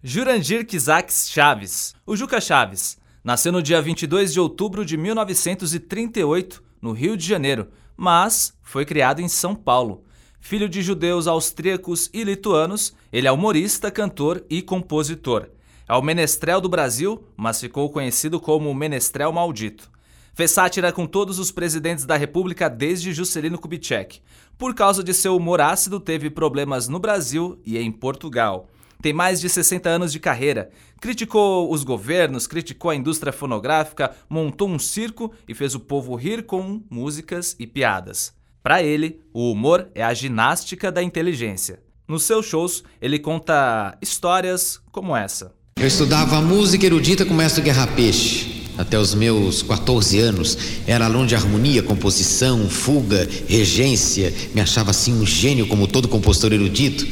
Jurandir Kizaks Chaves. O Juca Chaves nasceu no dia 22 de outubro de 1938, no Rio de Janeiro, mas foi criado em São Paulo. Filho de judeus austríacos e lituanos, ele é humorista, cantor e compositor. É o menestrel do Brasil, mas ficou conhecido como o menestrel maldito. Fez sátira com todos os presidentes da República desde Juscelino Kubitschek. Por causa de seu humor ácido, teve problemas no Brasil e em Portugal. Tem mais de 60 anos de carreira. Criticou os governos, criticou a indústria fonográfica, montou um circo e fez o povo rir com músicas e piadas. Para ele, o humor é a ginástica da inteligência. Nos seus shows, ele conta histórias como essa. Eu estudava música erudita com o mestre Guerra Peixe. Até os meus 14 anos, era aluno de harmonia, composição, fuga, regência. Me achava assim um gênio como todo compositor erudito.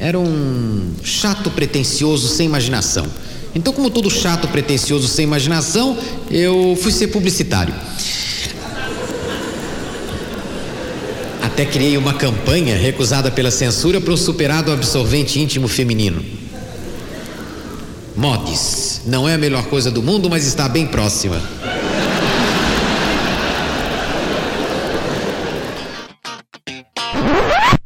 Era um chato pretensioso sem imaginação. Então, como todo chato pretensioso sem imaginação, eu fui ser publicitário. Até criei uma campanha recusada pela censura para o superado absorvente íntimo feminino. Modes. Não é a melhor coisa do mundo, mas está bem próxima.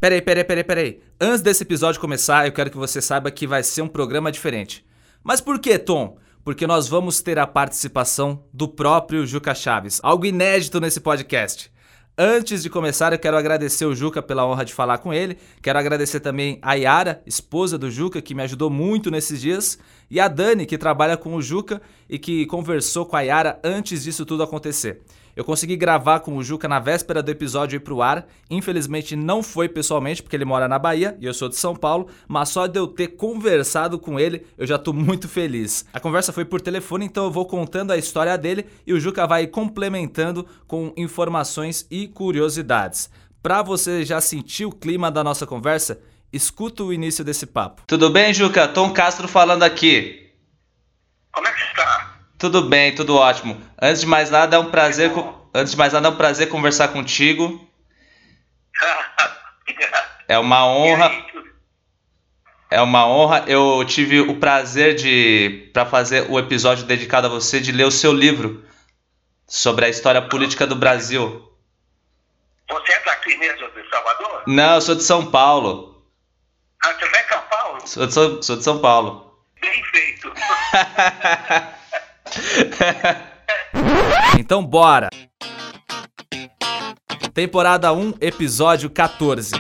Peraí, peraí, peraí, peraí. Antes desse episódio começar, eu quero que você saiba que vai ser um programa diferente. Mas por que, Tom? Porque nós vamos ter a participação do próprio Juca Chaves, algo inédito nesse podcast. Antes de começar, eu quero agradecer o Juca pela honra de falar com ele. Quero agradecer também a Yara, esposa do Juca, que me ajudou muito nesses dias, e a Dani, que trabalha com o Juca e que conversou com a Yara antes disso tudo acontecer. Eu consegui gravar com o Juca na véspera do episódio ir pro ar. Infelizmente não foi pessoalmente, porque ele mora na Bahia e eu sou de São Paulo, mas só de eu ter conversado com ele, eu já tô muito feliz. A conversa foi por telefone, então eu vou contando a história dele e o Juca vai complementando com informações e curiosidades. Para você já sentir o clima da nossa conversa, escuta o início desse papo. Tudo bem, Juca? Tom Castro falando aqui. Como é que está? Tudo bem, tudo ótimo. Antes de mais nada, é um prazer, antes de mais nada, é um prazer conversar contigo. É uma honra. É uma honra. Eu tive o prazer de, para fazer o episódio dedicado a você, de ler o seu livro sobre a história política do Brasil. Você é daqui mesmo, de Salvador? Não, eu sou de São Paulo. Ah, você é de São Paulo? Sou de São, sou de São Paulo. Bem feito. então bora! Temporada 1, episódio 14.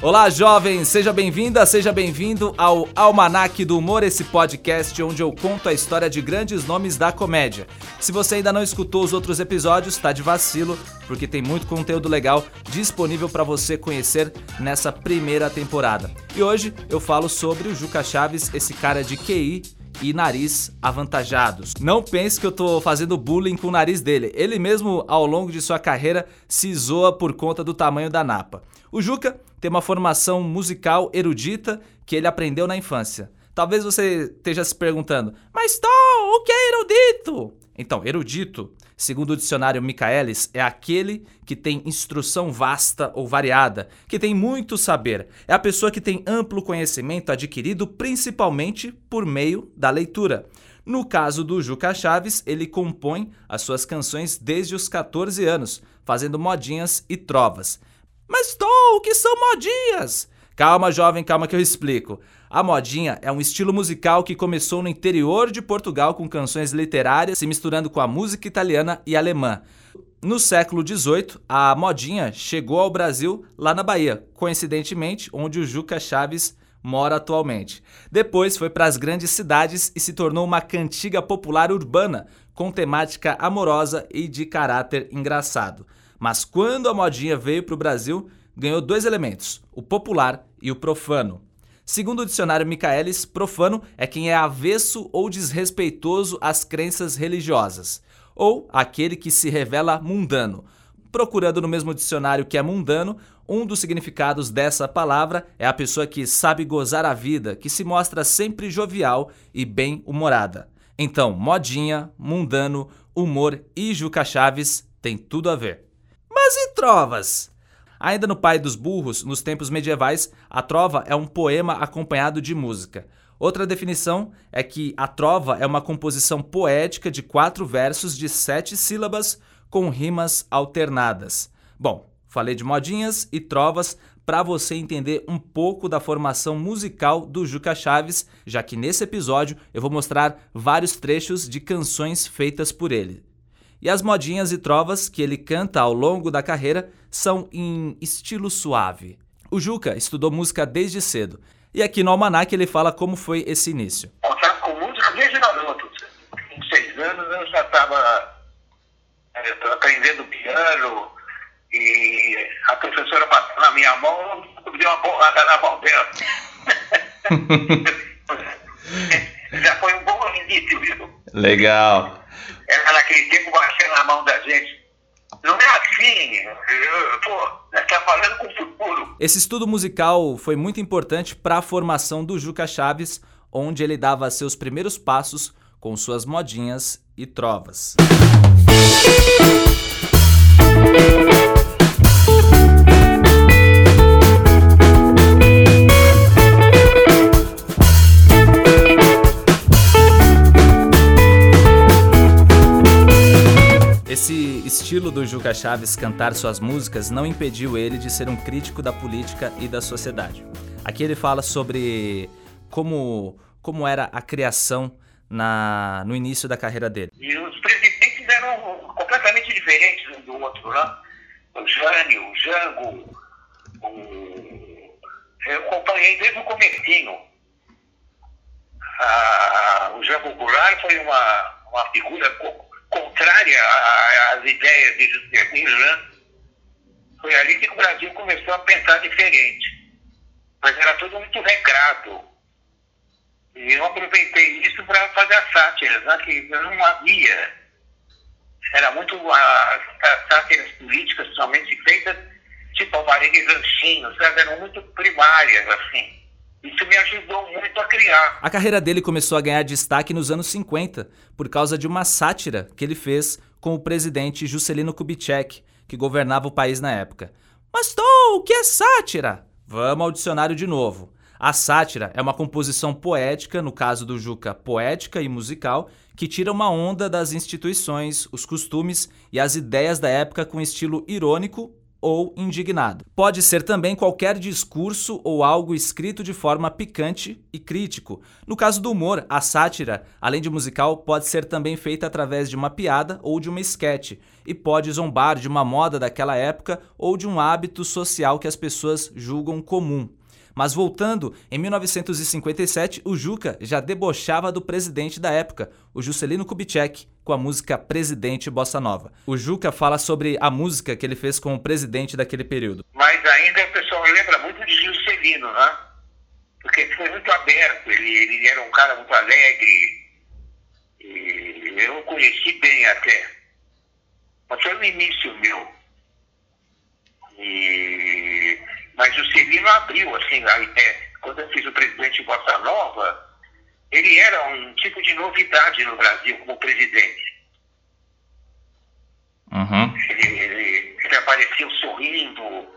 Olá, jovens! Seja bem-vinda, seja bem-vindo ao Almanac do Humor, esse podcast onde eu conto a história de grandes nomes da comédia. Se você ainda não escutou os outros episódios, tá de vacilo, porque tem muito conteúdo legal disponível para você conhecer nessa primeira temporada. E hoje eu falo sobre o Juca Chaves, esse cara de QI e nariz avantajados. Não pense que eu tô fazendo bullying com o nariz dele. Ele mesmo, ao longo de sua carreira, se zoa por conta do tamanho da napa. O Juca tem uma formação musical erudita que ele aprendeu na infância. Talvez você esteja se perguntando, mas Tom, o que é erudito? Então, erudito, segundo o dicionário Michaelis, é aquele que tem instrução vasta ou variada, que tem muito saber. É a pessoa que tem amplo conhecimento adquirido principalmente por meio da leitura. No caso do Juca Chaves, ele compõe as suas canções desde os 14 anos, fazendo modinhas e trovas. Mas Tom, o que são modinhas? Calma, jovem, calma que eu explico. A modinha é um estilo musical que começou no interior de Portugal com canções literárias se misturando com a música italiana e alemã. No século XVIII, a modinha chegou ao Brasil lá na Bahia, coincidentemente onde o Juca Chaves mora atualmente. Depois foi para as grandes cidades e se tornou uma cantiga popular urbana com temática amorosa e de caráter engraçado. Mas quando a modinha veio para o Brasil, ganhou dois elementos: o popular e o profano. Segundo o dicionário Michaelis, profano é quem é avesso ou desrespeitoso às crenças religiosas, ou aquele que se revela mundano. Procurando no mesmo dicionário que é mundano, um dos significados dessa palavra é a pessoa que sabe gozar a vida, que se mostra sempre jovial e bem-humorada. Então, modinha, mundano, humor e Juca Chaves tem tudo a ver. Mas e trovas? Ainda no Pai dos Burros, nos tempos medievais, a trova é um poema acompanhado de música. Outra definição é que a trova é uma composição poética de quatro versos de sete sílabas com rimas alternadas. Bom, falei de modinhas e trovas para você entender um pouco da formação musical do Juca Chaves, já que nesse episódio eu vou mostrar vários trechos de canções feitas por ele. E as modinhas e trovas que ele canta ao longo da carreira são em estilo suave. O Juca estudou música desde cedo, e aqui no Almanac ele fala como foi esse início. Contato com música desde garoto. Com seis anos eu já estava é, aprendendo piano e a professora bateu na minha mão e deu uma borrada na mão dela. já foi um bom início, viu? Legal. Ela naquele tempo na mão da gente. Não é assim, pô, está falando com o futuro. Esse estudo musical foi muito importante para a formação do Juca Chaves, onde ele dava seus primeiros passos com suas modinhas e trovas. Esse estilo do Juca Chaves cantar suas músicas não impediu ele de ser um crítico da política e da sociedade. Aqui ele fala sobre como, como era a criação na, no início da carreira dele. E os presidentes eram completamente diferentes um do outro, né? O Jânio, o Jango, o... eu acompanhei desde o comecinho. Ah, o Jango Goulart foi uma, uma figura contrária às ideias de Juscelino, né? Foi ali que o Brasil começou a pensar diferente. Mas era tudo muito regrado. E eu aproveitei isso para fazer as sátiras, né? que não havia. Era muito as, as sátiras políticas somente feitas tipo Alvarenga e Ranchinho, sabe? Eram muito primárias, assim. Isso me ajudou muito a criar. A carreira dele começou a ganhar destaque nos anos 50, por causa de uma sátira que ele fez com o presidente Juscelino Kubitschek, que governava o país na época. Mas, Tom, o que é sátira? Vamos ao dicionário de novo. A sátira é uma composição poética, no caso do Juca, poética e musical, que tira uma onda das instituições, os costumes e as ideias da época com estilo irônico ou indignado. Pode ser também qualquer discurso ou algo escrito de forma picante e crítico. No caso do humor, a sátira, além de musical, pode ser também feita através de uma piada ou de uma esquete, e pode zombar de uma moda daquela época ou de um hábito social que as pessoas julgam comum. Mas voltando, em 1957, o Juca já debochava do presidente da época, o Juscelino Kubitschek, com a música Presidente Bossa Nova. O Juca fala sobre a música que ele fez com o presidente daquele período. Mas ainda o pessoal lembra muito de Juscelino, né? Porque ele foi muito aberto, ele, ele era um cara muito alegre. E eu o conheci bem até. Mas foi no início meu. E mas o Celino abriu, assim, a ideia. Quando eu fiz o presidente Bossa Nova, ele era um tipo de novidade no Brasil como presidente. Uhum. Ele, ele, ele apareceu sorrindo,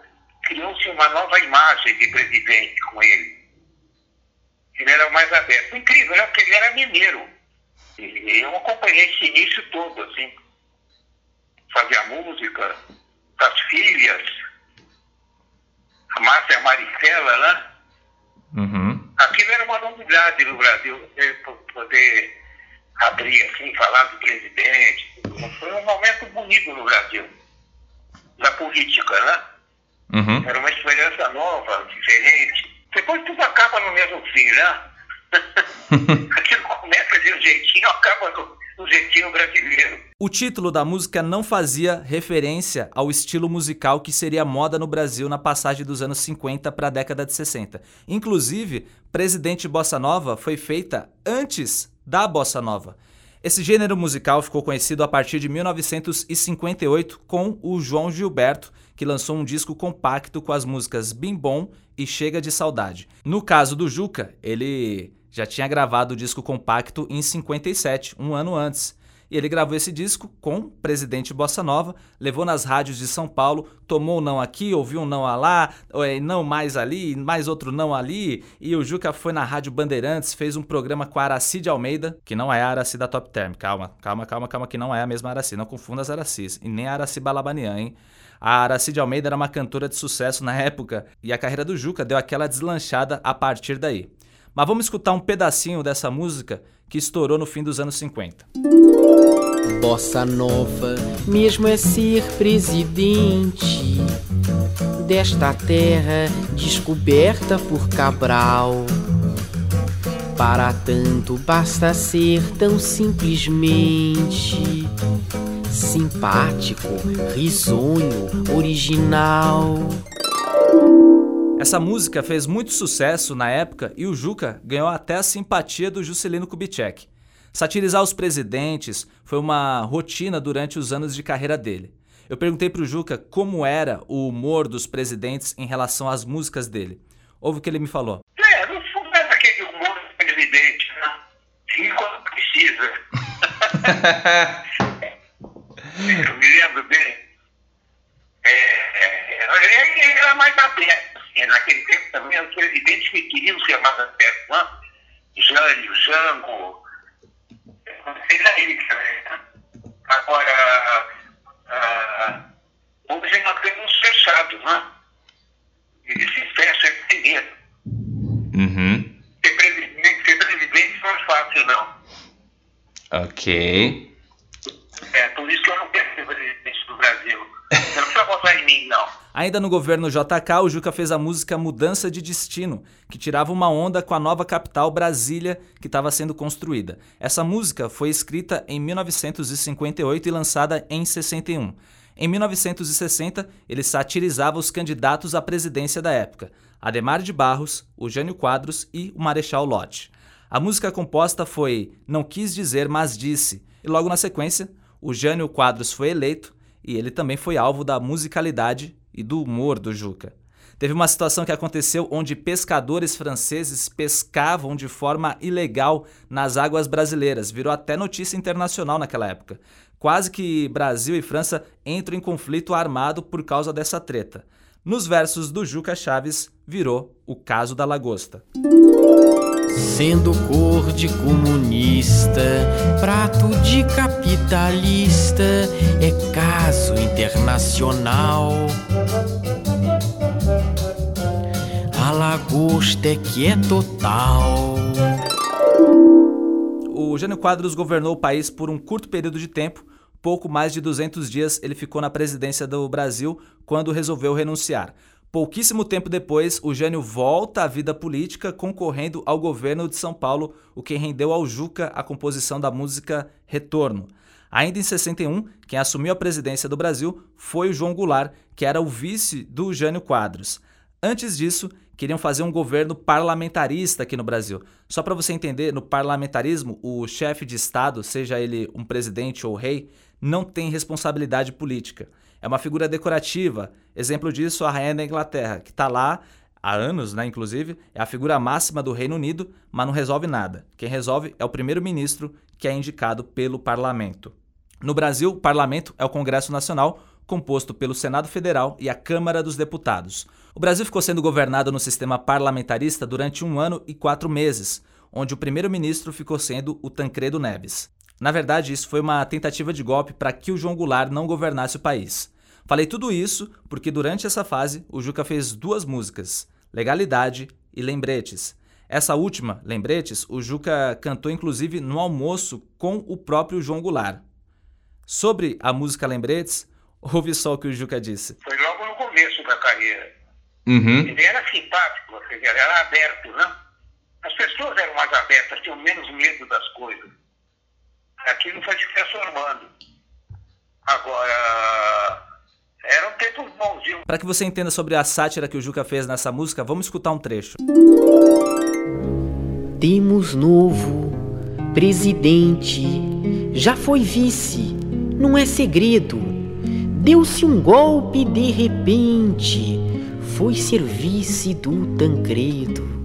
criou-se uma nova imagem de presidente com ele. Ele era mais aberto. Incrível, né? Porque ele era mineiro. E eu acompanhei esse início todo, assim. Fazia música, as filhas, a Márcia Maricela, né? Uhum. Aquilo era uma novidade no Brasil, poder abrir assim, falar do presidente. Foi um momento bonito no Brasil, da política, né? Uhum. Era uma experiência nova, diferente. Depois tudo acaba no mesmo fim, né? Aquilo começa de um jeitinho, acaba no, no jeitinho brasileiro. O título da música não fazia referência ao estilo musical que seria moda no Brasil na passagem dos anos 50 para a década de 60. Inclusive, Presidente Bossa Nova foi feita antes da Bossa Nova. Esse gênero musical ficou conhecido a partir de 1958 com o João Gilberto, que lançou um disco compacto com as músicas Bim Bom e Chega de Saudade. No caso do Juca, ele já tinha gravado o disco compacto em 57, um ano antes. E ele gravou esse disco com o presidente Bossa Nova, levou nas rádios de São Paulo, tomou um não aqui, ouviu um não lá, é, não mais ali, mais outro não ali. E o Juca foi na Rádio Bandeirantes, fez um programa com a Araci de Almeida, que não é a Araci da Top Term. Calma, calma, calma, calma, que não é a mesma Araci. Não confunda as Aracis. E nem a Araci Balabanian, hein? A Araci de Almeida era uma cantora de sucesso na época e a carreira do Juca deu aquela deslanchada a partir daí. Mas vamos escutar um pedacinho dessa música que estourou no fim dos anos 50. Bossa Nova, mesmo é ser presidente desta terra descoberta por Cabral. Para tanto basta ser tão simplesmente simpático, risonho, original. Essa música fez muito sucesso na época e o Juca ganhou até a simpatia do Juscelino Kubitschek. Satirizar os presidentes foi uma rotina durante os anos de carreira dele. Eu perguntei para o Juca como era o humor dos presidentes em relação às músicas dele. Ouve o que ele me falou. É, no fundo é aquele humor do presidente, né? Sim, quando precisa. Eu me lembro bem. É, é, ele era mais aberto assim, naquele tempo também, os presidentes que queriam ser mais abertos, né? Jânio, Jango, né? Agora, ah, hoje nós temos fechados, né? Eles se fecham é primeiro. Uhum. Ser presidente, ser presidente não é fácil, não. Ok. É, por isso que eu não quero ser presidente do Brasil. Você não precisa votar em mim, não. Ainda no governo JK, o Juca fez a música Mudança de Destino, que tirava uma onda com a nova capital Brasília que estava sendo construída. Essa música foi escrita em 1958 e lançada em 61. Em 1960, ele satirizava os candidatos à presidência da época, Ademar de Barros, o Jânio Quadros e o Marechal Lott. A música composta foi Não Quis Dizer, Mas Disse, e logo na sequência, o Jânio Quadros foi eleito e ele também foi alvo da musicalidade e do humor do Juca. Teve uma situação que aconteceu onde pescadores franceses pescavam de forma ilegal nas águas brasileiras. Virou até notícia internacional naquela época. Quase que Brasil e França entram em conflito armado por causa dessa treta. Nos versos do Juca Chaves, virou o caso da lagosta. Sendo cor de comunista, prato de capitalista, é caso internacional. A lagosta é que é total. O Jânio Quadros governou o país por um curto período de tempo, pouco mais de 200 dias ele ficou na presidência do Brasil quando resolveu renunciar. Pouquíssimo tempo depois, o Jânio volta à vida política concorrendo ao governo de São Paulo, o que rendeu ao Juca a composição da música Retorno. Ainda em 61, quem assumiu a presidência do Brasil foi o João Goulart, que era o vice do Jânio Quadros. Antes disso, queriam fazer um governo parlamentarista aqui no Brasil. Só para você entender, no parlamentarismo, o chefe de Estado, seja ele um presidente ou rei, não tem responsabilidade política. É uma figura decorativa. Exemplo disso, a rainha da Inglaterra, que está lá há anos, né, inclusive, é a figura máxima do Reino Unido, mas não resolve nada. Quem resolve é o primeiro-ministro, que é indicado pelo parlamento. No Brasil, o parlamento é o Congresso Nacional, composto pelo Senado Federal e a Câmara dos Deputados. O Brasil ficou sendo governado no sistema parlamentarista durante um ano e quatro meses, onde o primeiro-ministro ficou sendo o Tancredo Neves. Na verdade, isso foi uma tentativa de golpe para que o João Goulart não governasse o país. Falei tudo isso porque durante essa fase o Juca fez duas músicas, Legalidade e Lembretes. Essa última, Lembretes, o Juca cantou inclusive no almoço com o próprio João Goulart. Sobre a música Lembretes, ouve só o que o Juca disse. Foi logo no começo da carreira. Uhum. Ele era simpático, ele era aberto, né? As pessoas eram mais abertas, tinham menos medo das coisas aquilo foi se transformando. Agora, eram tempos bons, viu? Para que você entenda sobre a sátira que o Juca fez nessa música, vamos escutar um trecho. Temos novo presidente, já foi vice, não é segredo. Deu-se um golpe de repente, foi serviço do Tancredo.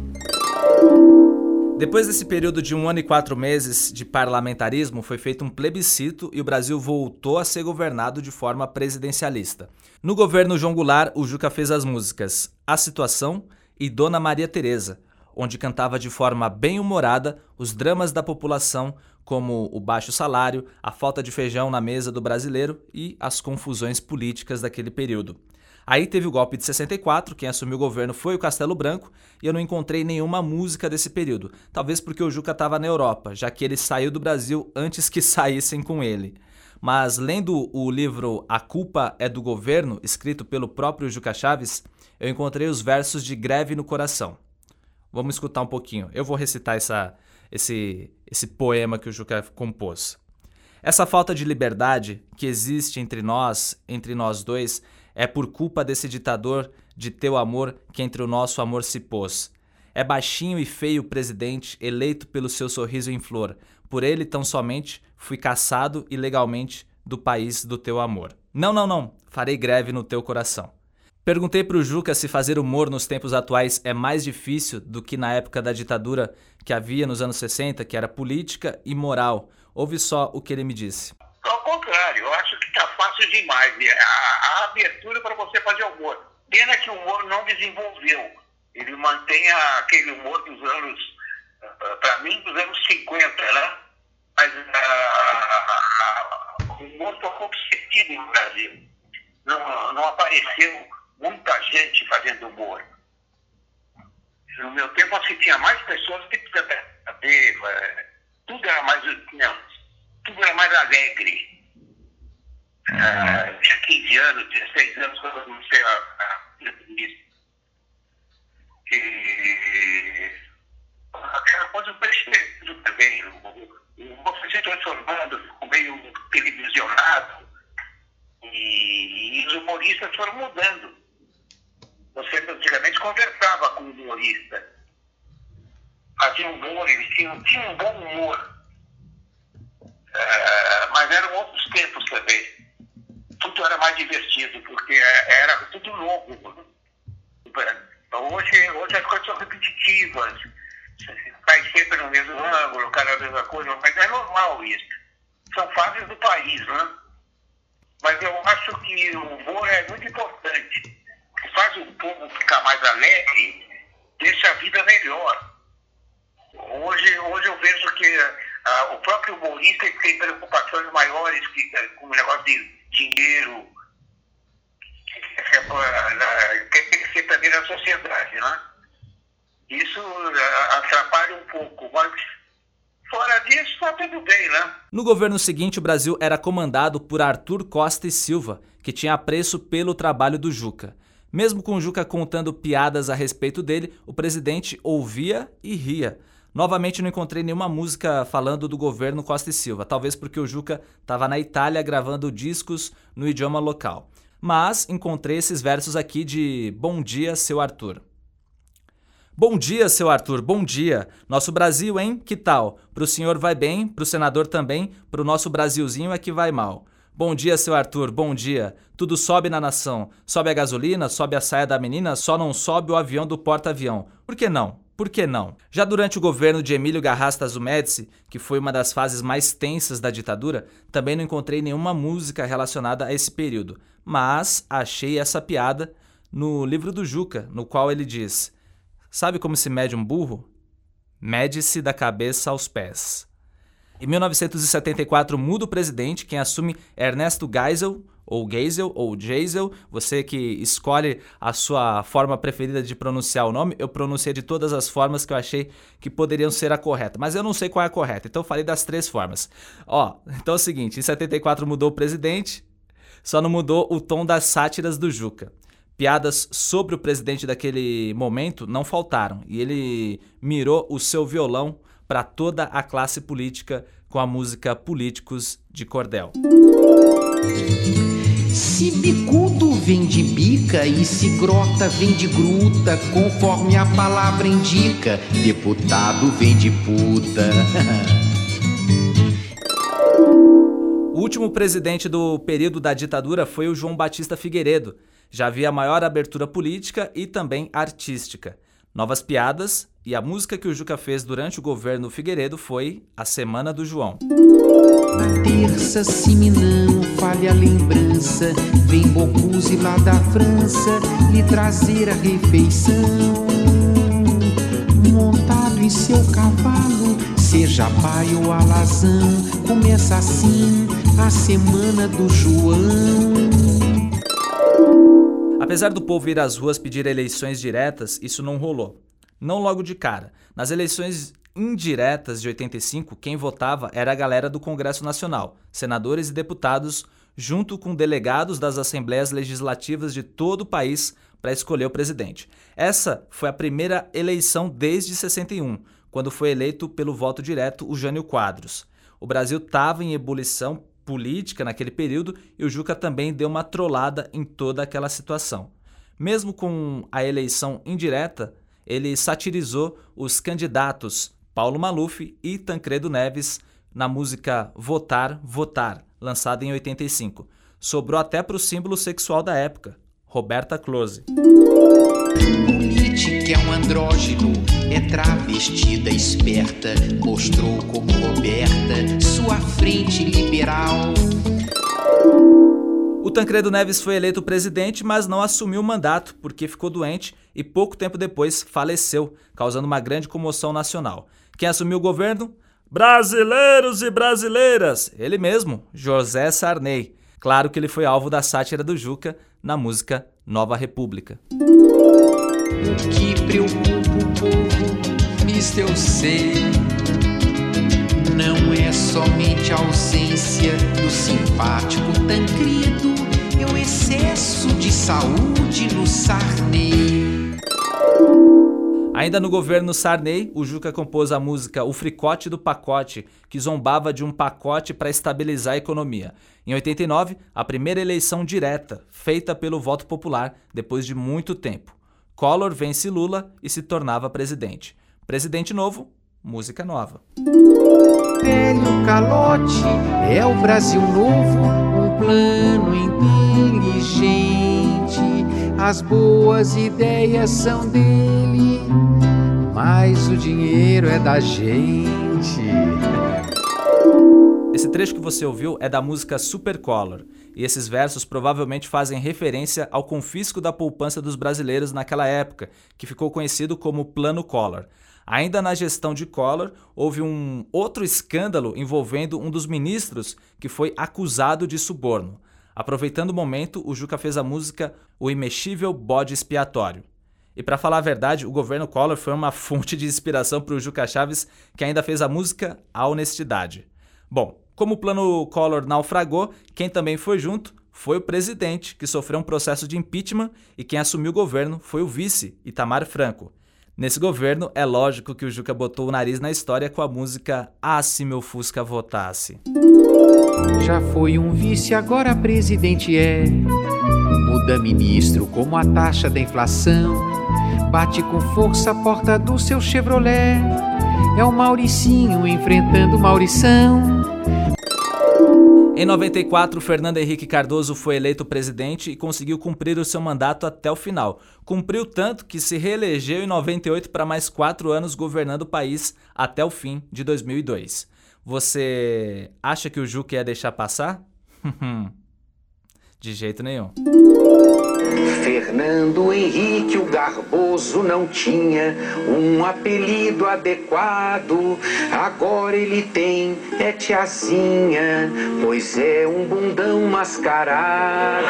Depois desse período de um ano e quatro meses de parlamentarismo, foi feito um plebiscito e o Brasil voltou a ser governado de forma presidencialista. No governo João Goulart, o Juca fez as músicas A Situação e Dona Maria Teresa, onde cantava de forma bem humorada os dramas da população, como o baixo salário, a falta de feijão na mesa do brasileiro e as confusões políticas daquele período. Aí teve o golpe de 64, quem assumiu o governo foi o Castelo Branco, e eu não encontrei nenhuma música desse período. Talvez porque o Juca estava na Europa, já que ele saiu do Brasil antes que saíssem com ele. Mas lendo o livro A Culpa é do Governo, escrito pelo próprio Juca Chaves, eu encontrei os versos de Greve no Coração. Vamos escutar um pouquinho. Eu vou recitar essa, esse, esse poema que o Juca compôs. Essa falta de liberdade que existe entre nós, entre nós dois, é por culpa desse ditador de teu amor que entre o nosso amor se pôs. É baixinho e feio o presidente, eleito pelo seu sorriso em flor. Por ele tão somente fui caçado ilegalmente do país do teu amor. Não, não, não, farei greve no teu coração. Perguntei pro Juca se fazer humor nos tempos atuais é mais difícil do que na época da ditadura que havia nos anos 60, que era política e moral. Ouve só o que ele me disse. Fácil demais. A, a abertura para você fazer humor. Pena que o humor não desenvolveu. Ele mantém aquele humor dos anos, ah, para mim, dos anos 50, né? Mas uh, o humor ficou competitivo no Brasil. Não, não apareceu muita gente fazendo humor. No meu tempo, assim, tinha mais pessoas que saber, tudo era mais, não, tudo era mais alegre. Uhum. Uh, tinha 15 anos, 16 anos quando eu comecei a, a E aquela coisa percebendo também. Foi se transformando, ficou meio televisionado. E, e os humoristas foram mudando. Você antigamente conversava com o humorista. Fazia humor, eles tinham, tinham um bom humor. Uh, mas eram outros tempos também tudo era mais divertido, porque é, era tudo novo. Hoje, hoje as coisas são repetitivas, vai sempre no mesmo ângulo, cada mesma coisa, mas é normal isso. São fases do país, né? Mas eu acho que o humor é muito importante. Faz o povo ficar mais alegre, deixa a vida melhor. Hoje, hoje eu vejo que ah, o próprio humorista tem preocupações maiores que, com o negócio de dinheiro, que tem que ser também na sociedade, né? Isso atrapalha um pouco, mas fora disso está tudo bem, né? No governo seguinte, o Brasil era comandado por Arthur Costa e Silva, que tinha apreço pelo trabalho do Juca. Mesmo com o Juca contando piadas a respeito dele, o presidente ouvia e ria. Novamente não encontrei nenhuma música falando do governo Costa e Silva, talvez porque o Juca estava na Itália gravando discos no idioma local. Mas encontrei esses versos aqui de Bom dia, seu Arthur. Bom dia, seu Arthur, bom dia. Nosso Brasil, hein? Que tal? Pro senhor vai bem, pro senador também, pro nosso Brasilzinho é que vai mal. Bom dia, seu Arthur, bom dia. Tudo sobe na nação. Sobe a gasolina, sobe a saia da menina, só não sobe o avião do porta-avião. Por que não? Por que não? Já durante o governo de Emílio Garrastazu Médici, que foi uma das fases mais tensas da ditadura, também não encontrei nenhuma música relacionada a esse período, mas achei essa piada no livro do Juca, no qual ele diz: Sabe como se mede um burro? Mede-se da cabeça aos pés. Em 1974 muda o presidente, quem assume é Ernesto Geisel, ou Geisel, ou Geisel, você que escolhe a sua forma preferida de pronunciar o nome, eu pronunciei de todas as formas que eu achei que poderiam ser a correta, mas eu não sei qual é a correta, então eu falei das três formas. Ó, então é o seguinte, em 74 mudou o presidente, só não mudou o tom das sátiras do Juca. Piadas sobre o presidente daquele momento não faltaram, e ele mirou o seu violão para toda a classe política com a música Políticos de Cordel. Se bicudo vem de bica e se grota vem de gruta, conforme a palavra indica, deputado vem de puta. O último presidente do período da ditadura foi o João Batista Figueiredo. Já havia maior abertura política e também artística. Novas piadas e a música que o Juca fez durante o governo Figueiredo foi A Semana do João. Terça, se não falha a lembrança, vem Bocuse lá da França lhe trazer a refeição. Montado em seu cavalo, seja pai ou alazão, começa assim a Semana do João. Apesar do povo ir às ruas pedir eleições diretas, isso não rolou. Não logo de cara. Nas eleições indiretas de 85, quem votava era a galera do Congresso Nacional, senadores e deputados, junto com delegados das assembleias legislativas de todo o país para escolher o presidente. Essa foi a primeira eleição desde 61, quando foi eleito pelo voto direto o Jânio Quadros. O Brasil estava em ebulição política naquele período e o Juca também deu uma trollada em toda aquela situação. Mesmo com a eleição indireta, ele satirizou os candidatos Paulo Maluf e Tancredo Neves na música Votar, Votar, lançada em 85. Sobrou até para o símbolo sexual da época, Roberta Close. Política é um andrógeno, é travestida esperta, mostrou como Roberta sua frente liberal. O Tancredo Neves foi eleito presidente, mas não assumiu o mandato porque ficou doente e pouco tempo depois faleceu, causando uma grande comoção nacional. Quem assumiu o governo? Brasileiros e brasileiras! Ele mesmo, José Sarney. Claro que ele foi alvo da sátira do Juca na música Nova República. O que preocupa o povo, nisto eu sei. Não é somente a ausência do simpático Tancredo excesso de saúde no Sarney. Ainda no governo Sarney, o Juca compôs a música O Fricote do Pacote, que zombava de um pacote para estabilizar a economia. Em 89, a primeira eleição direta, feita pelo voto popular, depois de muito tempo. Collor vence Lula e se tornava presidente. Presidente novo, música nova. Velho calote é o Brasil novo, um plano inteligente. As boas ideias são dele, mas o dinheiro é da gente. Esse trecho que você ouviu é da música Supercolor, e esses versos provavelmente fazem referência ao confisco da poupança dos brasileiros naquela época, que ficou conhecido como Plano Collor. Ainda na gestão de Collor, houve um outro escândalo envolvendo um dos ministros que foi acusado de suborno. Aproveitando o momento, o Juca fez a música O Imexível Bode Expiatório. E para falar a verdade, o governo Collor foi uma fonte de inspiração para o Juca Chaves, que ainda fez a música A Honestidade. Bom, como o plano Collor naufragou, quem também foi junto foi o presidente, que sofreu um processo de impeachment, e quem assumiu o governo foi o vice, Itamar Franco. Nesse governo, é lógico que o Juca botou o nariz na história com a música Ah, se meu Fusca votasse. Já foi um vice, agora presidente é. Muda ministro como a taxa da inflação. Bate com força a porta do seu Chevrolet. É o Mauricinho enfrentando Maurição. Em 94, Fernando Henrique Cardoso foi eleito presidente e conseguiu cumprir o seu mandato até o final. Cumpriu tanto que se reelegeu em 98 para mais quatro anos governando o país até o fim de 2002. Você acha que o Juca ia deixar passar? de jeito nenhum. Fernando Henrique o Garboso não tinha um apelido adequado. Agora ele tem é tiazinha, pois é um bundão mascarado.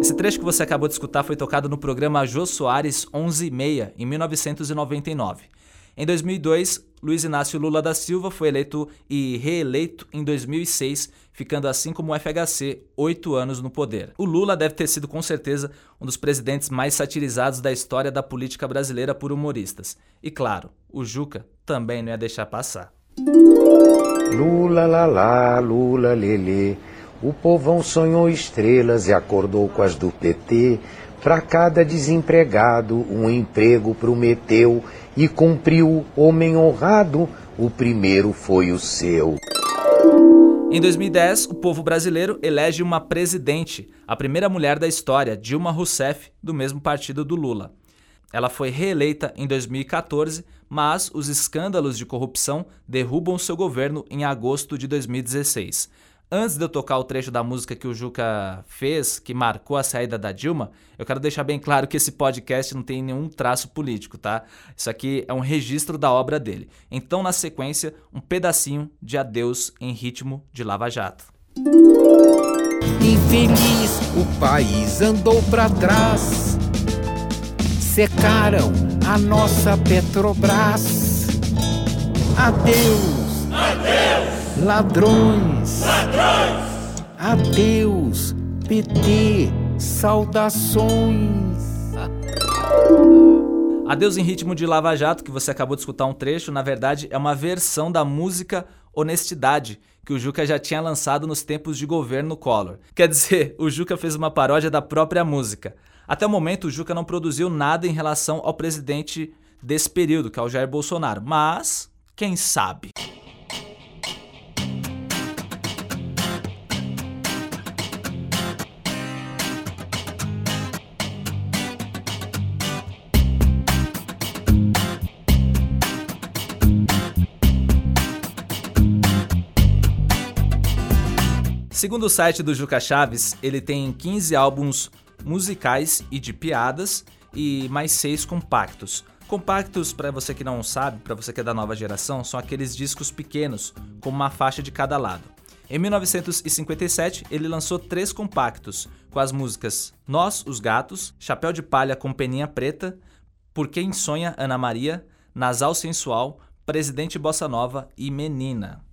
Esse trecho que você acabou de escutar foi tocado no programa Jô Soares 11:30 em 1999. Em 2002, Luiz Inácio Lula da Silva foi eleito e reeleito em 2006, ficando assim como o FHC oito anos no poder. O Lula deve ter sido com certeza um dos presidentes mais satirizados da história da política brasileira por humoristas. E claro, o Juca também não ia deixar passar. Lula lá lá, Lula lelê. O povão sonhou estrelas e acordou com as do PT. Para cada desempregado, um emprego prometeu e cumpriu, homem honrado, o primeiro foi o seu. Em 2010, o povo brasileiro elege uma presidente, a primeira mulher da história, Dilma Rousseff, do mesmo partido do Lula. Ela foi reeleita em 2014, mas os escândalos de corrupção derrubam seu governo em agosto de 2016. Antes de eu tocar o trecho da música que o Juca fez, que marcou a saída da Dilma, eu quero deixar bem claro que esse podcast não tem nenhum traço político, tá? Isso aqui é um registro da obra dele. Então, na sequência, um pedacinho de adeus em ritmo de Lava Jato. Infeliz, o país andou para trás. Secaram a nossa Petrobras. Adeus. Ladrões. Ladrões. Adeus, PT. Saudações. Adeus em ritmo de Lava Jato, que você acabou de escutar um trecho, na verdade é uma versão da música Honestidade, que o Juca já tinha lançado nos tempos de governo Collor. Quer dizer, o Juca fez uma paródia da própria música. Até o momento, o Juca não produziu nada em relação ao presidente desse período, que é o Jair Bolsonaro. Mas, quem sabe? Segundo o site do Juca Chaves, ele tem 15 álbuns musicais e de piadas e mais seis compactos. Compactos, para você que não sabe, para você que é da nova geração, são aqueles discos pequenos com uma faixa de cada lado. Em 1957, ele lançou três compactos com as músicas Nós, os Gatos, Chapéu de Palha com Peninha Preta, Por Quem Sonha Ana Maria, Nasal Sensual, Presidente Bossa Nova e Menina.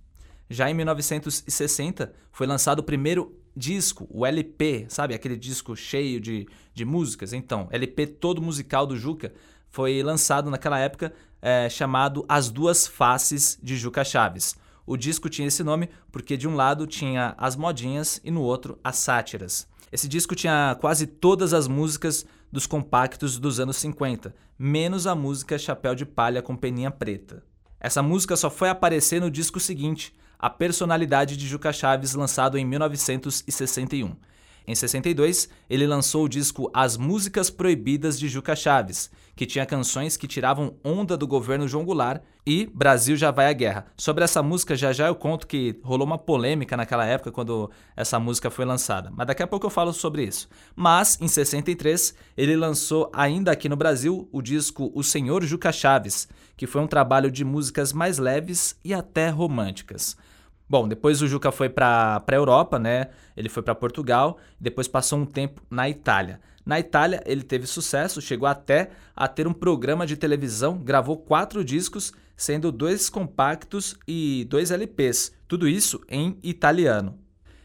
Já em 1960 foi lançado o primeiro disco, o LP, sabe? Aquele disco cheio de, de músicas. Então, LP todo musical do Juca foi lançado naquela época é, chamado As Duas Faces de Juca Chaves. O disco tinha esse nome porque de um lado tinha as modinhas e no outro as sátiras. Esse disco tinha quase todas as músicas dos compactos dos anos 50, menos a música Chapéu de Palha com Peninha Preta. Essa música só foi aparecer no disco seguinte, a Personalidade de Juca Chaves, lançado em 1961. Em 62, ele lançou o disco As Músicas Proibidas de Juca Chaves, que tinha canções que tiravam onda do governo João Goulart e Brasil já vai à guerra. Sobre essa música, já já eu conto que rolou uma polêmica naquela época quando essa música foi lançada, mas daqui a pouco eu falo sobre isso. Mas, em 63, ele lançou ainda aqui no Brasil o disco O Senhor Juca Chaves, que foi um trabalho de músicas mais leves e até românticas. Bom, depois o Juca foi para a Europa, né? Ele foi para Portugal, depois passou um tempo na Itália. Na Itália, ele teve sucesso, chegou até a ter um programa de televisão, gravou quatro discos, sendo dois compactos e dois LPs, tudo isso em italiano.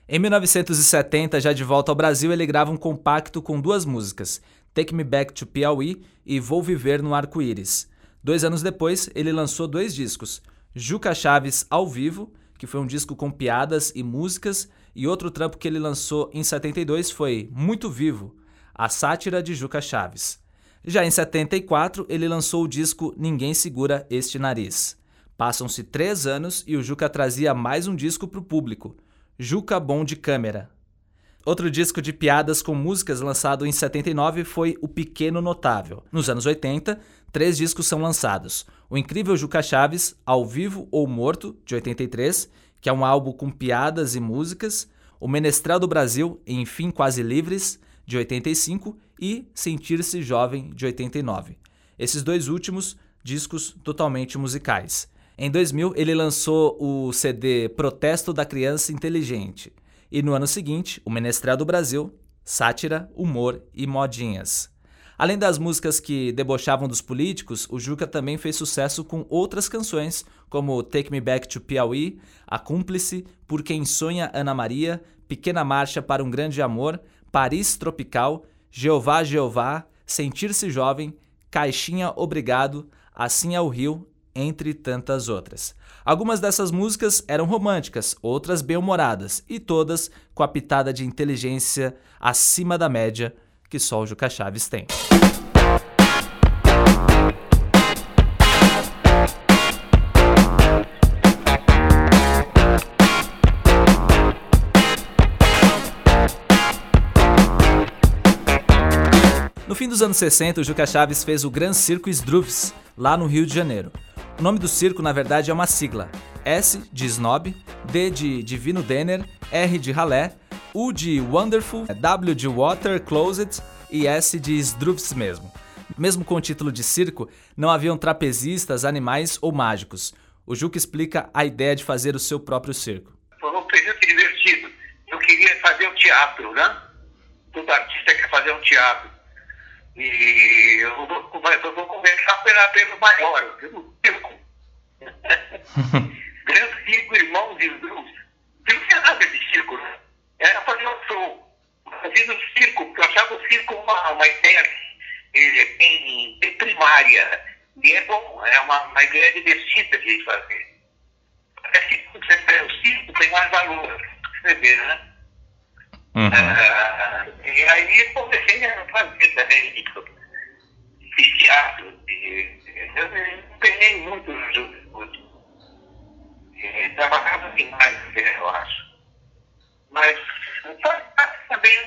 Em 1970, já de volta ao Brasil, ele grava um compacto com duas músicas, Take Me Back to Piauí e Vou Viver no Arco-Íris. Dois anos depois, ele lançou dois discos, Juca Chaves ao vivo que foi um disco com piadas e músicas, e outro trampo que ele lançou em 72 foi Muito Vivo, a sátira de Juca Chaves. Já em 74, ele lançou o disco Ninguém Segura Este Nariz. Passam-se três anos e o Juca trazia mais um disco para o público, Juca Bom de Câmera. Outro disco de piadas com músicas lançado em 79 foi O Pequeno Notável. Nos anos 80, três discos são lançados: O Incrível Juca Chaves, Ao Vivo ou Morto, de 83, que é um álbum com piadas e músicas, O Menestrel do Brasil, Enfim Quase Livres, de 85, e Sentir-se Jovem, de 89. Esses dois últimos discos totalmente musicais. Em 2000, ele lançou o CD Protesto da Criança Inteligente. E no ano seguinte, O Menestrel do Brasil, Sátira, Humor e Modinhas. Além das músicas que debochavam dos políticos, o Juca também fez sucesso com outras canções, como Take Me Back to Piauí, A Cúmplice, Por Quem Sonha Ana Maria, Pequena Marcha para um Grande Amor, Paris Tropical, Jeová Jeová, Sentir-se Jovem, Caixinha Obrigado, Assim é o Rio, entre tantas outras. Algumas dessas músicas eram românticas, outras bem-humoradas e todas com a pitada de inteligência acima da média que só o Juca Chaves tem. No fim dos anos 60, o Juca Chaves fez o Gran Circo Struves, lá no Rio de Janeiro. O nome do circo, na verdade, é uma sigla. S de Snob, D de Divino Denner, R de Ralé, U de Wonderful, W de Water Closet e S de Sdrufs mesmo. Mesmo com o título de circo, não haviam trapezistas, animais ou mágicos. O Juca explica a ideia de fazer o seu próprio circo. Foi um período divertido. Eu queria fazer o teatro, né? Todo artista quer fazer um teatro. E eu vou, eu vou começar pela, pelo maior, pelo circo. Grande Circo Irmãos de Luz. Não tinha nada de circo, né? Era fazer um show. Fazia o circo, porque eu achava o circo uma, uma ideia bem, bem primária. E é bom, é uma, uma ideia divertida de fazer. Parece que você o circo tem mais valor, você vê, né? Uhum. Ah, e aí comecei a fazer também fiz teatro. Eu não empenhei muito no juventude. Trabalhava demais, eu acho. Mas também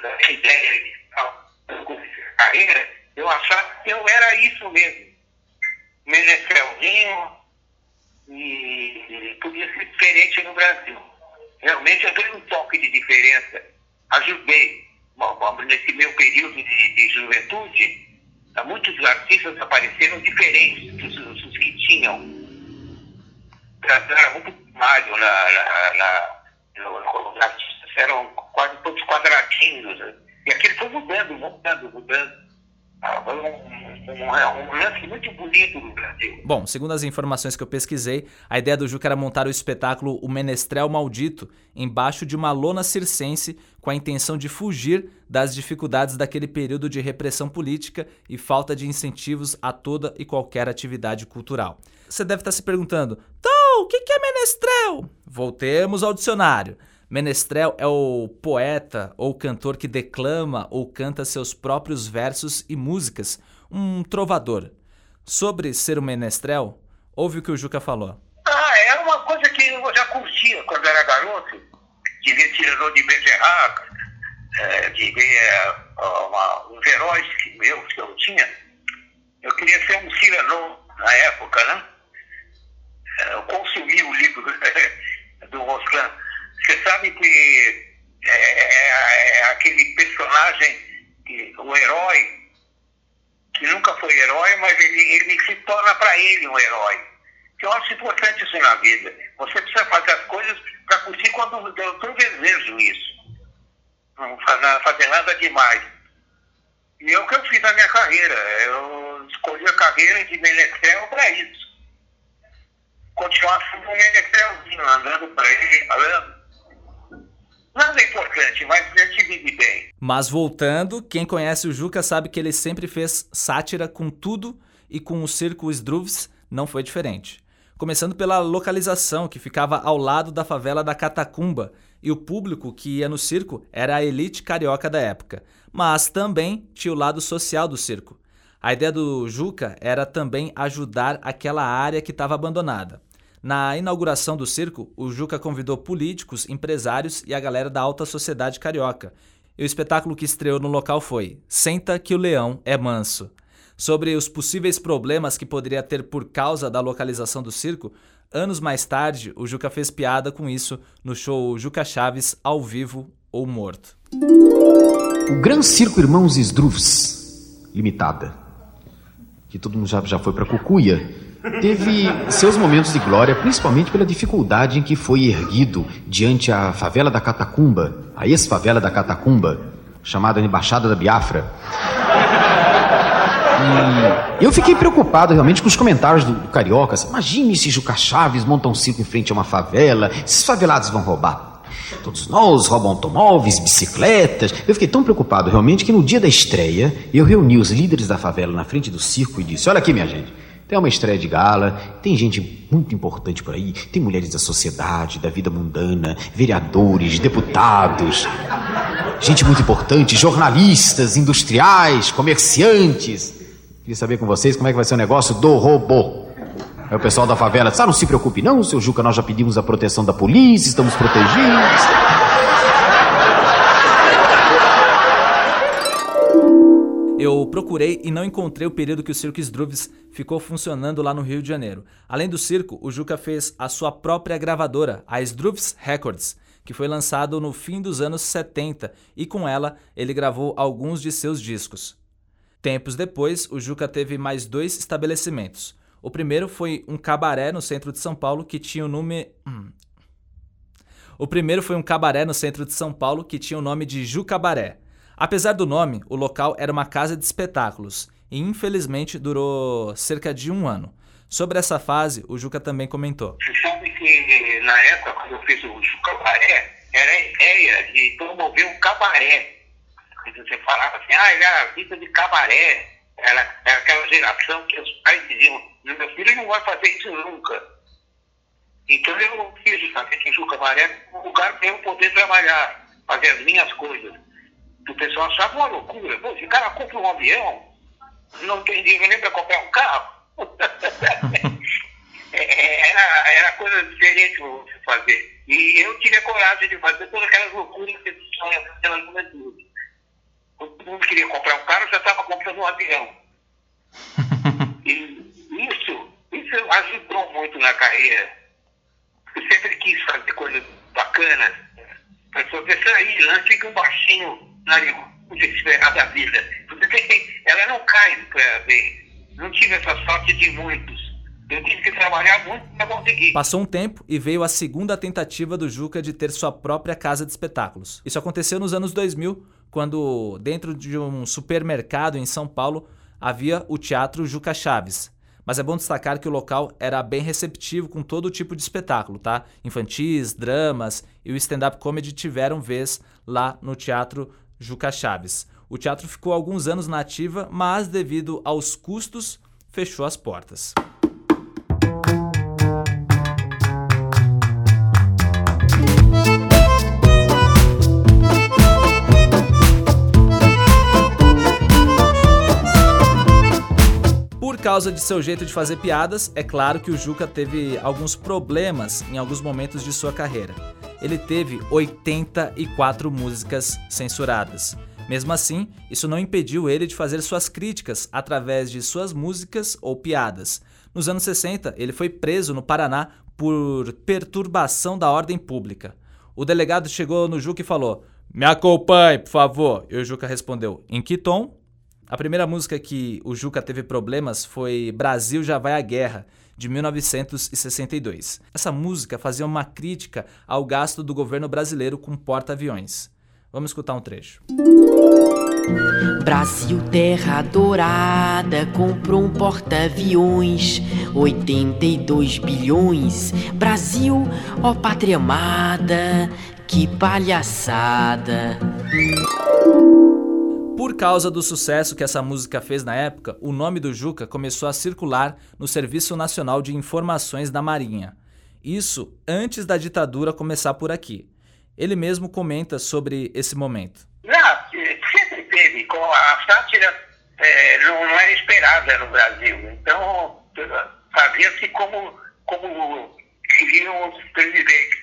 da ideia de carreira, eu achava que eu era isso mesmo. Menestrelzinho e, e podia ser diferente no Brasil. Realmente eu dei um toque de diferença. Ajudei. Nesse meu período de, de juventude, muitos artistas apareceram diferentes dos, dos que tinham. Era muito primário na, na, na, os artistas eram quase todos quadradinhos. Né? E aquilo foi mudando, mudando, mudando. Ah, um, um, um, lance muito bonito no Brasil. Bom, segundo as informações que eu pesquisei, a ideia do Juca era montar o espetáculo O Menestrel Maldito embaixo de uma lona circense com a intenção de fugir das dificuldades daquele período de repressão política e falta de incentivos a toda e qualquer atividade cultural. Você deve estar se perguntando, o que é menestrel? Voltemos ao dicionário. Menestrel é o poeta ou cantor que declama ou canta seus próprios versos e músicas, um trovador. Sobre ser um menestrel, ouve o que o Juca falou. Ah, é uma coisa que eu já curtia quando era garoto, de ver tirador de Becerraca, é, de ver é, uma, uns heróis que, meus que eu tinha. Eu queria ser um Cirano na época, né? Eu consumi o livro do Roscan você sabe que é, é, é aquele personagem, o herói, que nunca foi herói, mas ele, ele se torna para ele um herói. Eu acho importante isso na vida. Você precisa fazer as coisas para curtir quando eu desejo isso. Não fazer nada demais. E é o que eu fiz na minha carreira. Eu escolhi a carreira de menestrel para isso. Continuar sendo um menestrelzinho, andando para ele, falando Nada é importante, mas a gente vive bem. Mas voltando, quem conhece o Juca sabe que ele sempre fez sátira com tudo e com o circo Sdruvs não foi diferente. Começando pela localização, que ficava ao lado da favela da Catacumba, e o público que ia no circo era a elite carioca da época. Mas também tinha o lado social do circo. A ideia do Juca era também ajudar aquela área que estava abandonada. Na inauguração do circo, o Juca convidou políticos, empresários e a galera da alta sociedade carioca. E o espetáculo que estreou no local foi Senta que o Leão é Manso. Sobre os possíveis problemas que poderia ter por causa da localização do circo, anos mais tarde, o Juca fez piada com isso no show Juca Chaves ao vivo ou morto. O Gran Circo Irmãos Sdruvs, limitada, que todo mundo já, já foi para Cucuia, teve seus momentos de glória, principalmente pela dificuldade em que foi erguido diante a favela da Catacumba, a ex-favela da Catacumba, chamada Embaixada da Biafra. E eu fiquei preocupado realmente com os comentários do, do Carioca. Assim, Imagine se Juca Chaves monta um circo em frente a uma favela, esses favelados vão roubar. Todos nós roubam automóveis, bicicletas. Eu fiquei tão preocupado realmente que no dia da estreia eu reuni os líderes da favela na frente do circo e disse: Olha aqui, minha gente. Tem uma estreia de gala, tem gente muito importante por aí, tem mulheres da sociedade, da vida mundana, vereadores, deputados, gente muito importante, jornalistas, industriais, comerciantes. Queria saber com vocês como é que vai ser o negócio do robô. Aí o pessoal da favela disse: Ah, não se preocupe, não, seu Juca, nós já pedimos a proteção da polícia, estamos protegidos. Eu procurei e não encontrei o período que o Circo Struves ficou funcionando lá no Rio de Janeiro. Além do circo, o Juca fez a sua própria gravadora, a Struves Records, que foi lançado no fim dos anos 70 e com ela ele gravou alguns de seus discos. Tempos depois, o Juca teve mais dois estabelecimentos. O primeiro foi um cabaré no centro de São Paulo que tinha o nome. Hum. O primeiro foi um cabaré no centro de São Paulo que tinha o nome de Jucabaré. Apesar do nome, o local era uma casa de espetáculos e infelizmente durou cerca de um ano. Sobre essa fase, o Juca também comentou. Você sabe que na época, quando eu fiz o Jucabaré, era a ideia de promover um cabaré. Você falava assim, ah, era a vida de cabaré. Era, era aquela geração que os pais diziam, meu filho não vai fazer isso nunca. Então eu fiz em Jucabaré um lugar para eu poder trabalhar, fazer as minhas coisas o pessoal achava uma loucura. Pô, se o cara compra um avião, não tem dinheiro nem para comprar um carro. É, era, era coisa diferente de fazer. E eu tive a coragem de fazer todas aquelas loucuras que tinham naquela juventude. Todo mundo queria comprar um carro, já estava comprando um avião. E isso, isso ajudou muito na carreira. Eu sempre quis fazer coisas bacanas. Para poder sair, não fica um baixinho na desesperada da vida. Ela não cai ver. Não tive essa sorte de muitos. Eu tive que trabalhar muito para conseguir. Passou um tempo e veio a segunda tentativa do Juca de ter sua própria casa de espetáculos. Isso aconteceu nos anos 2000, quando dentro de um supermercado em São Paulo havia o Teatro Juca Chaves. Mas é bom destacar que o local era bem receptivo com todo tipo de espetáculo, tá? Infantis, dramas e o stand-up comedy tiveram vez lá no Teatro Juca Chaves. O teatro ficou alguns anos na ativa, mas devido aos custos, fechou as portas. Por causa de seu jeito de fazer piadas, é claro que o Juca teve alguns problemas em alguns momentos de sua carreira ele teve 84 músicas censuradas. Mesmo assim, isso não impediu ele de fazer suas críticas através de suas músicas ou piadas. Nos anos 60, ele foi preso no Paraná por perturbação da ordem pública. O delegado chegou no Juca e falou: Me acompanhe, por favor. E o Juca respondeu: Em que tom? A primeira música que o Juca teve problemas foi Brasil Já Vai à Guerra, de 1962. Essa música fazia uma crítica ao gasto do governo brasileiro com porta-aviões. Vamos escutar um trecho. Brasil, terra dourada, comprou um porta-aviões, 82 bilhões. Brasil, ó pátria amada, que palhaçada. Por causa do sucesso que essa música fez na época, o nome do Juca começou a circular no Serviço Nacional de Informações da Marinha. Isso antes da ditadura começar por aqui. Ele mesmo comenta sobre esse momento. Não, sempre teve. A sátira é, não, não, era esperada no Brasil. Então, fazia-se como, como queriam os presidentes.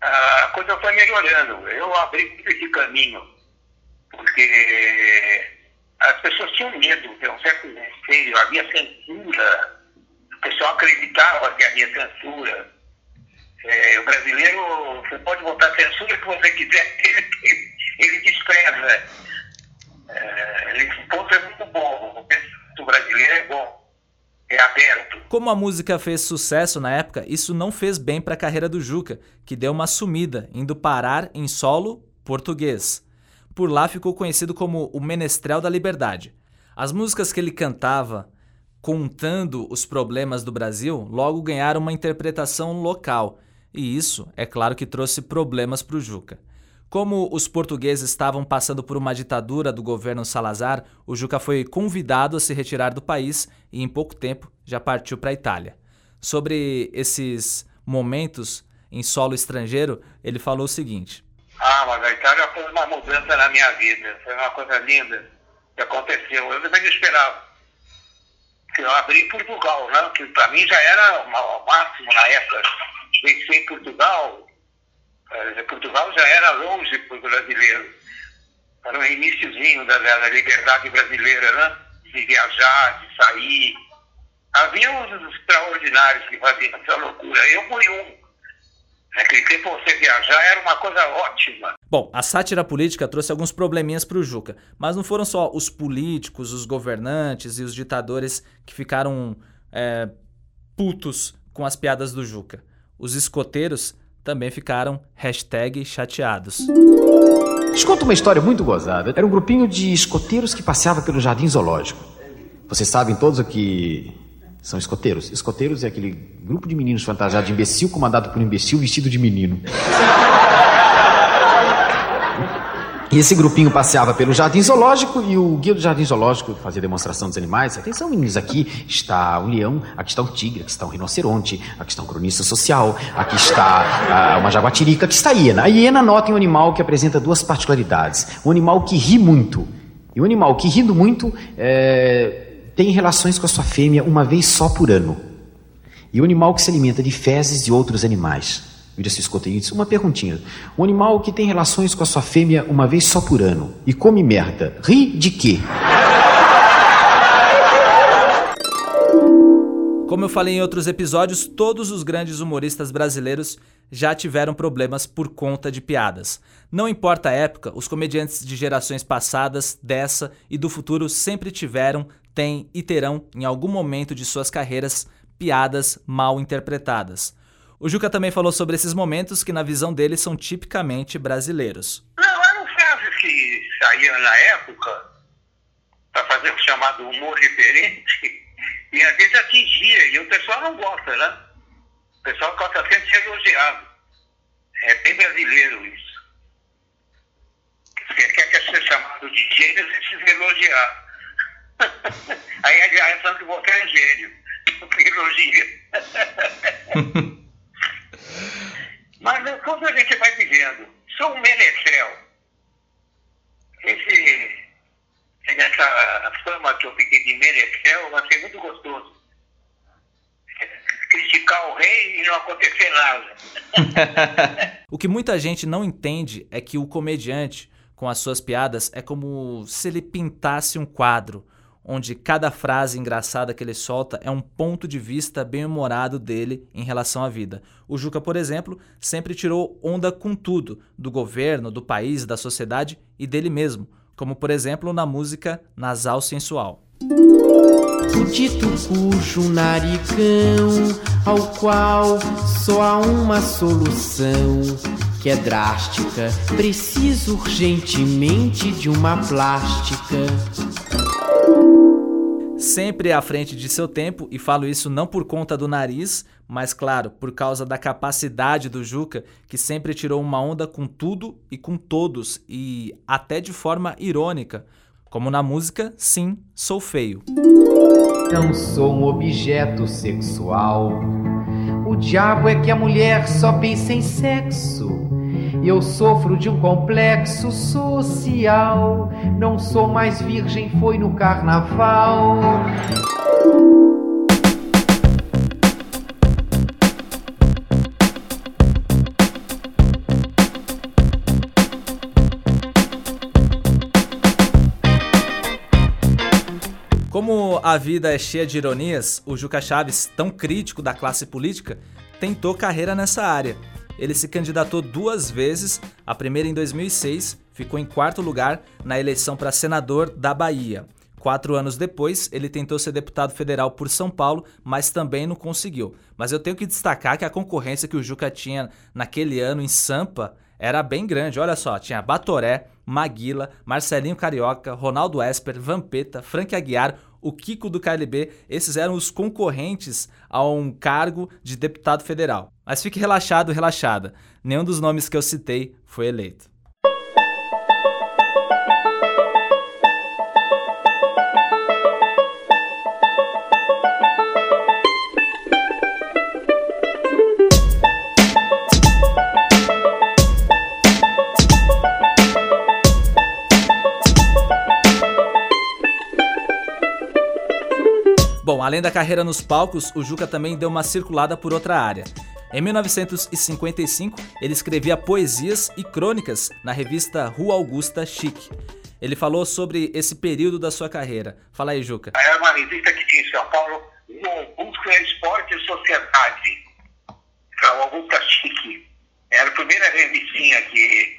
A coisa foi melhorando. Eu abri esse caminho porque as pessoas tinham medo, tinham um certo receio, havia censura, o pessoal acreditava que havia censura. É, o brasileiro, você pode botar censura que você quiser, ele, ele despreza. É, esse ponto é muito bom, o brasileiro é bom. É aberto. Como a música fez sucesso na época, isso não fez bem para a carreira do Juca, que deu uma sumida, indo parar em solo português por lá ficou conhecido como o Menestrel da Liberdade. As músicas que ele cantava, contando os problemas do Brasil, logo ganharam uma interpretação local, e isso, é claro que trouxe problemas para o Juca. Como os portugueses estavam passando por uma ditadura do governo Salazar, o Juca foi convidado a se retirar do país e, em pouco tempo, já partiu para a Itália. Sobre esses momentos em solo estrangeiro, ele falou o seguinte: ah, mas a Itália foi uma mudança na minha vida. Foi uma coisa linda que aconteceu. Eu também esperava. Que eu abri Portugal, né? que para mim já era o máximo na época. Vencer Portugal. Eh, Portugal já era longe para o brasileiro. Era o iníciozinho da, da liberdade brasileira, né? De viajar, de sair. Havia uns extraordinários que faziam essa loucura. Eu fui um. Naquele tempo você viajar era uma coisa ótima. Bom, a sátira política trouxe alguns probleminhas para o Juca, mas não foram só os políticos, os governantes e os ditadores que ficaram é, putos com as piadas do Juca. Os escoteiros também ficaram chateados. Te conto uma história muito gozada. Era um grupinho de escoteiros que passeava pelo Jardim Zoológico. Vocês sabem todos o que são escoteiros. Escoteiros é aquele grupo de meninos fantasiados de imbecil comandado por um imbecil vestido de menino. E esse grupinho passeava pelo jardim zoológico e o guia do jardim zoológico fazia demonstração dos animais. Atenção, meninos, aqui está um leão, aqui está um tigre, aqui está um rinoceronte, aqui está um cronista social, aqui está uh, uma jaguatirica, aqui está a hiena. A hiena nota em um animal que apresenta duas particularidades. Um animal que ri muito. E um animal que rindo muito é, tem relações com a sua fêmea uma vez só por ano. E o animal que se alimenta de fezes de outros animais. Vira-se escoteiros. Uma perguntinha. Um animal que tem relações com a sua fêmea uma vez só por ano e come merda, ri de quê? Como eu falei em outros episódios, todos os grandes humoristas brasileiros já tiveram problemas por conta de piadas. Não importa a época, os comediantes de gerações passadas, dessa e do futuro sempre tiveram, têm e terão, em algum momento de suas carreiras, piadas mal interpretadas. O Juca também falou sobre esses momentos que, na visão dele, são tipicamente brasileiros. Não, eram frases que saíam na época para fazer o chamado humor diferente e às vezes atingia, e o pessoal não gosta, né? O pessoal gosta sempre de ser elogiado. É bem brasileiro isso. Quer, quer ser chamado de gênio, você precisa elogiar. Aí a reação que você é gênio, elogia. Mas quando a gente vai vivendo, sou um menestrel. Esse, essa fama que eu fiquei de menestrel vai ser muito gostoso. Criticar o rei e não acontecer nada. o que muita gente não entende é que o comediante, com as suas piadas, é como se ele pintasse um quadro onde cada frase engraçada que ele solta é um ponto de vista bem-humorado dele em relação à vida. O Juca, por exemplo, sempre tirou onda com tudo, do governo, do país, da sociedade e dele mesmo, como por exemplo na música Nasal Sensual. O dito cujo narigão, ao qual só há uma solução, que é drástica, preciso urgentemente de uma plástica sempre à frente de seu tempo, e falo isso não por conta do nariz, mas claro, por causa da capacidade do Juca, que sempre tirou uma onda com tudo e com todos, e até de forma irônica, como na música Sim, Sou Feio. Não sou um objeto sexual. O diabo é que a mulher só pensa em sexo. Eu sofro de um complexo social. Não sou mais virgem, foi no carnaval. Como a vida é cheia de ironias, o Juca Chaves, tão crítico da classe política, tentou carreira nessa área ele se candidatou duas vezes, a primeira em 2006, ficou em quarto lugar na eleição para senador da Bahia. Quatro anos depois, ele tentou ser deputado federal por São Paulo, mas também não conseguiu. Mas eu tenho que destacar que a concorrência que o Juca tinha naquele ano em Sampa era bem grande. Olha só, tinha Batoré, Maguila, Marcelinho Carioca, Ronaldo Esper, Vampeta, Frank Aguiar, o Kiko do KLB, esses eram os concorrentes a um cargo de deputado federal. Mas fique relaxado, relaxada. Nenhum dos nomes que eu citei foi eleito. Além da carreira nos palcos, o Juca também deu uma circulada por outra área. Em 1955, ele escrevia poesias e crônicas na revista Rua Augusta Chic. Ele falou sobre esse período da sua carreira. Fala aí, Juca. Era uma revista que tinha em São Paulo, o Augusta Esporte e Sociedade, é o Augusta Chique. Era a primeira revistinha que,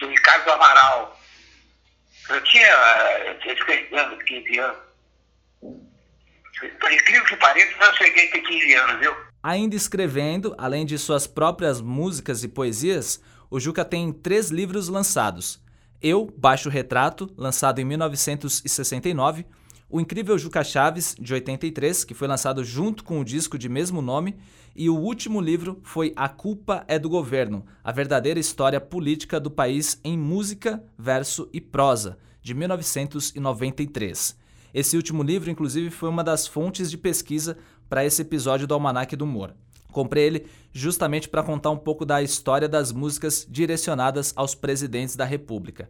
do Ricardo Amaral. Eu tinha, eu tinha 16 anos, 15 anos. Por incrível que pareça, eu cheguei a ter 15 anos, viu? Ainda escrevendo, além de suas próprias músicas e poesias, o Juca tem três livros lançados. Eu, Baixo Retrato, lançado em 1969, O Incrível Juca Chaves, de 83, que foi lançado junto com o disco de mesmo nome, e o último livro foi A Culpa é do Governo, a verdadeira história política do país em música, verso e prosa, de 1993. Esse último livro, inclusive, foi uma das fontes de pesquisa para esse episódio do Almanac do Humor. Comprei ele justamente para contar um pouco da história das músicas direcionadas aos presidentes da República.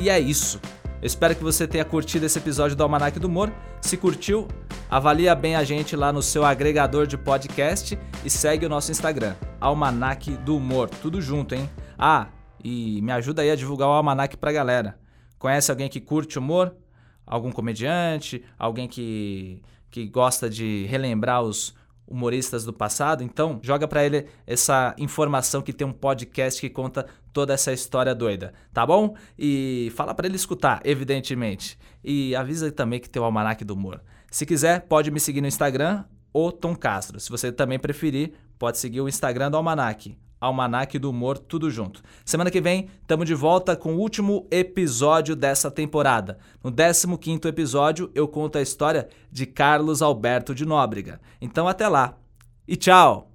E é isso. Espero que você tenha curtido esse episódio do Almanac do Humor. Se curtiu, avalia bem a gente lá no seu agregador de podcast e segue o nosso Instagram, Almanac do Humor, tudo junto, hein? Ah, e me ajuda aí a divulgar o Almanac pra galera. Conhece alguém que curte humor? Algum comediante? Alguém que, que gosta de relembrar os humoristas do passado? Então, joga para ele essa informação que tem um podcast que conta toda essa história doida, tá bom? E fala para ele escutar, evidentemente. E avisa também que tem o Almanac do Humor. Se quiser, pode me seguir no Instagram, o Tom Castro. Se você também preferir, pode seguir o Instagram do Almanac, Almanac do Humor, tudo junto. Semana que vem, estamos de volta com o último episódio dessa temporada. No 15º episódio, eu conto a história de Carlos Alberto de Nóbrega. Então até lá. E tchau!